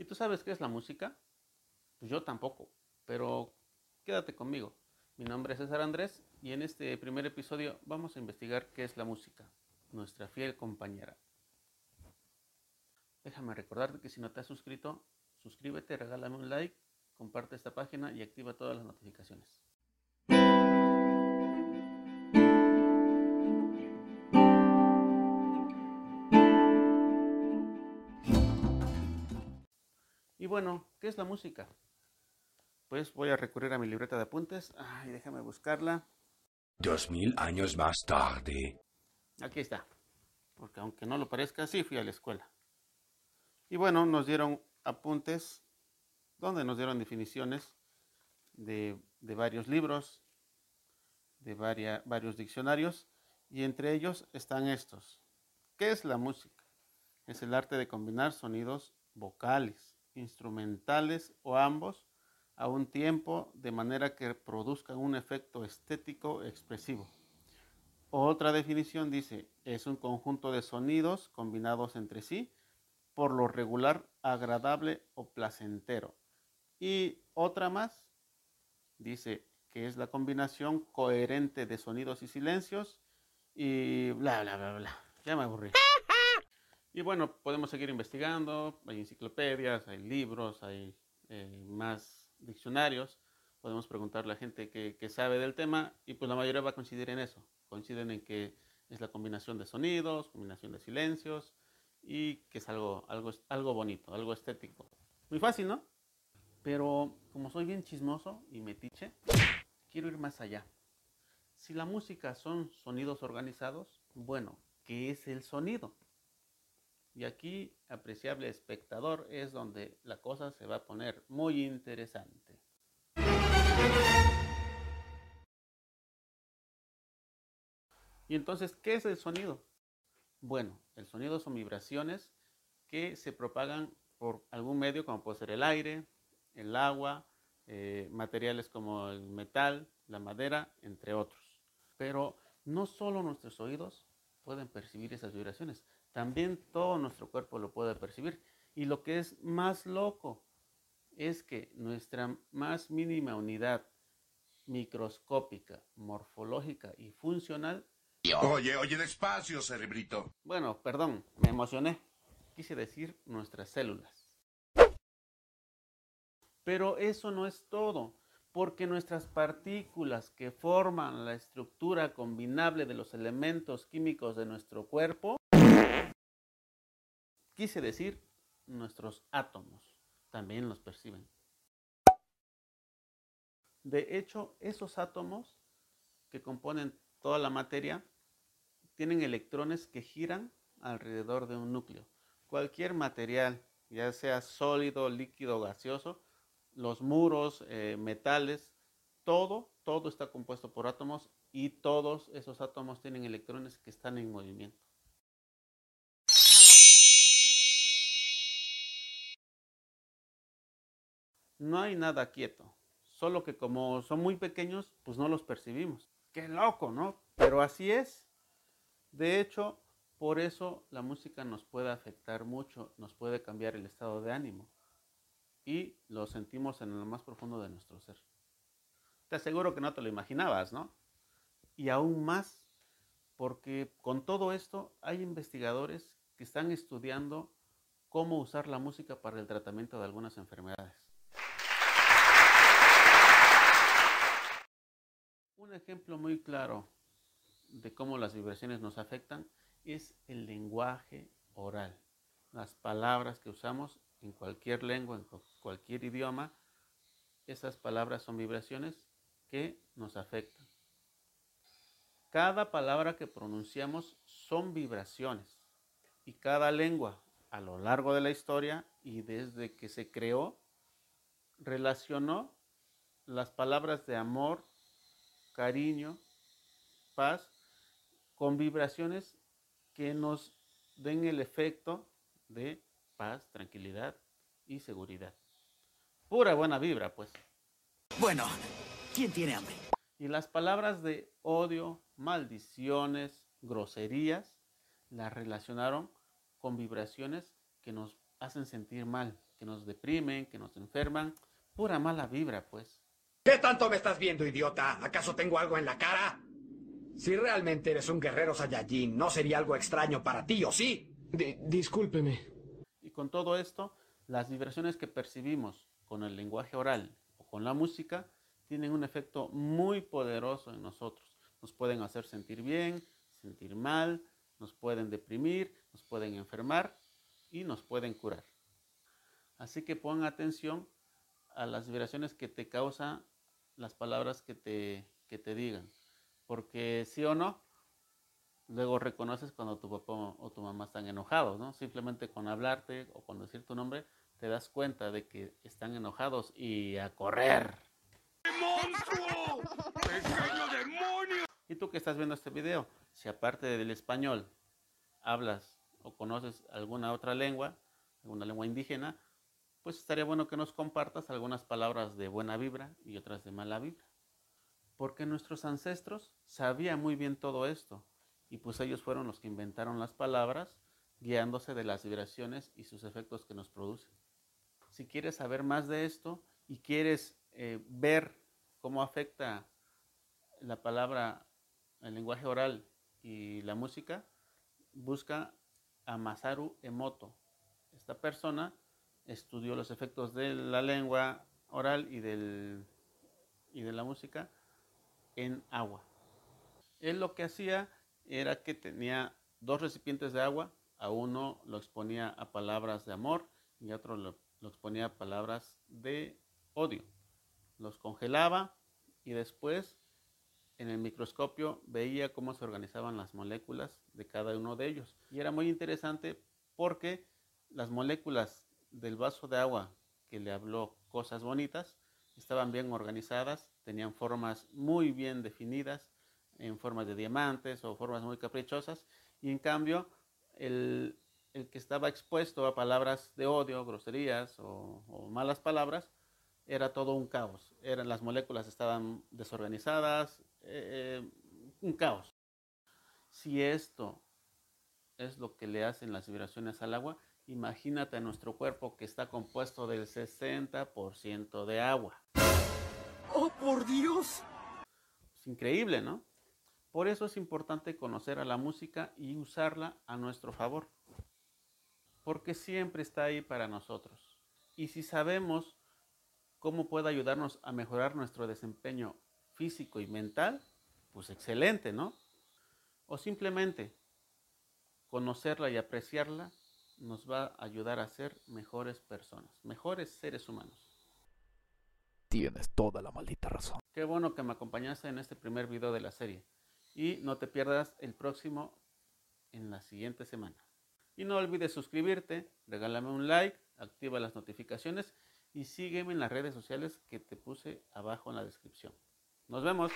¿Y tú sabes qué es la música? Pues yo tampoco, pero quédate conmigo. Mi nombre es César Andrés y en este primer episodio vamos a investigar qué es la música, nuestra fiel compañera. Déjame recordarte que si no te has suscrito, suscríbete, regálame un like, comparte esta página y activa todas las notificaciones. Bueno, ¿qué es la música? Pues voy a recurrir a mi libreta de apuntes. Ay, déjame buscarla. Dos mil años más tarde. Aquí está. Porque aunque no lo parezca, sí fui a la escuela. Y bueno, nos dieron apuntes donde nos dieron definiciones de, de varios libros, de varios diccionarios, y entre ellos están estos. ¿Qué es la música? Es el arte de combinar sonidos vocales, instrumentales o ambos a un tiempo de manera que produzcan un efecto estético expresivo. Otra definición dice, es un conjunto de sonidos combinados entre sí, por lo regular agradable o placentero. Y otra más dice que es la combinación coherente de sonidos y silencios y bla, bla, bla, bla. Ya me aburrí. Y bueno, podemos seguir investigando, hay enciclopedias, hay libros, hay eh, más diccionarios, podemos preguntarle a gente que, que, sabe del tema y pues la mayoría va a coincidir en eso, coinciden en que es la combinación de sonidos, combinación de silencios y que es algo, algo, algo bonito, algo estético. Muy fácil, ¿no? Pero como soy bien chismoso y metiche, quiero ir más allá. Si la música son sonidos organizados, bueno, ¿qué es el sonido? Y aquí, apreciable espectador, es donde la cosa se va a poner muy interesante. Y entonces, ¿qué es el sonido? Bueno, el sonido son vibraciones que se propagan por algún medio, como puede ser el aire, el agua, eh, materiales como el metal, la madera, entre otros. Pero no solo nuestros oídos pueden percibir esas vibraciones, también todo nuestro cuerpo lo puede percibir. Y lo que es más loco es que nuestra más mínima unidad microscópica, morfológica y funcional. Oye, oye, despacio, cerebrito. Bueno, perdón, me emocioné. Quise decir nuestras células. Pero eso no es todo, porque nuestras partículas que forman la estructura combinable de los elementos químicos de nuestro cuerpo Quise decir, nuestros átomos también los perciben. De hecho, esos átomos que componen toda la materia tienen electrones que giran alrededor de un núcleo. Cualquier material, ya sea sólido, líquido, gaseoso, los muros, eh, metales, todo, todo está compuesto por átomos y todos esos átomos tienen electrones que están en movimiento. No hay nada quieto. Solo que como son muy pequeños, pues no los percibimos. Qué loco, ¿no? Pero así es. De hecho, por eso la música nos puede afectar mucho, nos puede cambiar el estado de ánimo. Y lo sentimos en lo más profundo de nuestro ser. Te aseguro que no te lo imaginabas, ¿no? Y aún más, porque con todo esto hay investigadores que están estudiando cómo usar la música para el tratamiento de algunas enfermedades. Un ejemplo muy claro de cómo las vibraciones nos afectan es el lenguaje oral. Las palabras que usamos en cualquier lengua, en cualquier idioma, esas palabras son vibraciones que nos afectan. Cada palabra que pronunciamos son vibraciones y cada lengua a lo largo de la historia y desde que se creó relacionó las palabras de amor, cariño, paz, con vibraciones que nos den el efecto de paz, tranquilidad y seguridad. Pura buena vibra, pues. Bueno, ¿quién tiene hambre? Y las palabras de odio, maldiciones, groserías, las relacionaron con vibraciones que nos hacen sentir mal, que nos deprimen, que nos enferman. Pura mala vibra, pues. ¿Qué tanto me estás viendo, idiota? ¿Acaso tengo algo en la cara? Si realmente eres un guerrero Saiyajin, ¿no sería algo extraño para ti, o sí? Di- discúlpeme. Y con todo esto, las vibraciones que percibimos con el lenguaje oral o con la música tienen un efecto muy poderoso en nosotros. Nos pueden hacer sentir bien, sentir mal, nos pueden deprimir, nos pueden enfermar y nos pueden curar. Así que pon atención a las vibraciones que te causan las palabras que te, que te digan. Porque sí o no, luego reconoces cuando tu papá o tu mamá están enojados, ¿no? Simplemente con hablarte o con decir tu nombre, te das cuenta de que están enojados y a correr. Y tú que estás viendo este video, si aparte del español hablas o conoces alguna otra lengua, alguna lengua indígena, pues estaría bueno que nos compartas algunas palabras de buena vibra y otras de mala vibra. Porque nuestros ancestros sabían muy bien todo esto y pues ellos fueron los que inventaron las palabras guiándose de las vibraciones y sus efectos que nos producen. Si quieres saber más de esto y quieres eh, ver cómo afecta la palabra, el lenguaje oral y la música, busca a Masaru Emoto. Esta persona estudió los efectos de la lengua oral y, del, y de la música en agua. Él lo que hacía era que tenía dos recipientes de agua, a uno lo exponía a palabras de amor y a otro lo, lo exponía a palabras de odio. Los congelaba y después en el microscopio veía cómo se organizaban las moléculas de cada uno de ellos. Y era muy interesante porque las moléculas del vaso de agua que le habló cosas bonitas estaban bien organizadas, tenían formas muy bien definidas, en formas de diamantes o formas muy caprichosas, y en cambio el, el que estaba expuesto a palabras de odio, groserías o, malas palabras, era todo un caos. Eran, las moléculas estaban desorganizadas, eh, un caos. Si esto es lo que le hacen las vibraciones al agua, imagínate nuestro cuerpo que está compuesto del 60% de agua. ¡Oh, por Dios! Es increíble, ¿no? Por eso es importante conocer a la música y usarla a nuestro favor. Porque siempre está ahí para nosotros. Y si sabemos cómo puede ayudarnos a mejorar nuestro desempeño físico y mental, pues excelente, ¿no? O simplemente conocerla y apreciarla nos va a ayudar a ser mejores personas, mejores seres humanos. Tienes toda la maldita razón. Qué bueno que me acompañaste en este primer video de la serie. Y no te pierdas el próximo en la siguiente semana. Y no olvides suscribirte, regálame un like, activa las notificaciones y sígueme en las redes sociales que te puse abajo en la descripción. Nos vemos.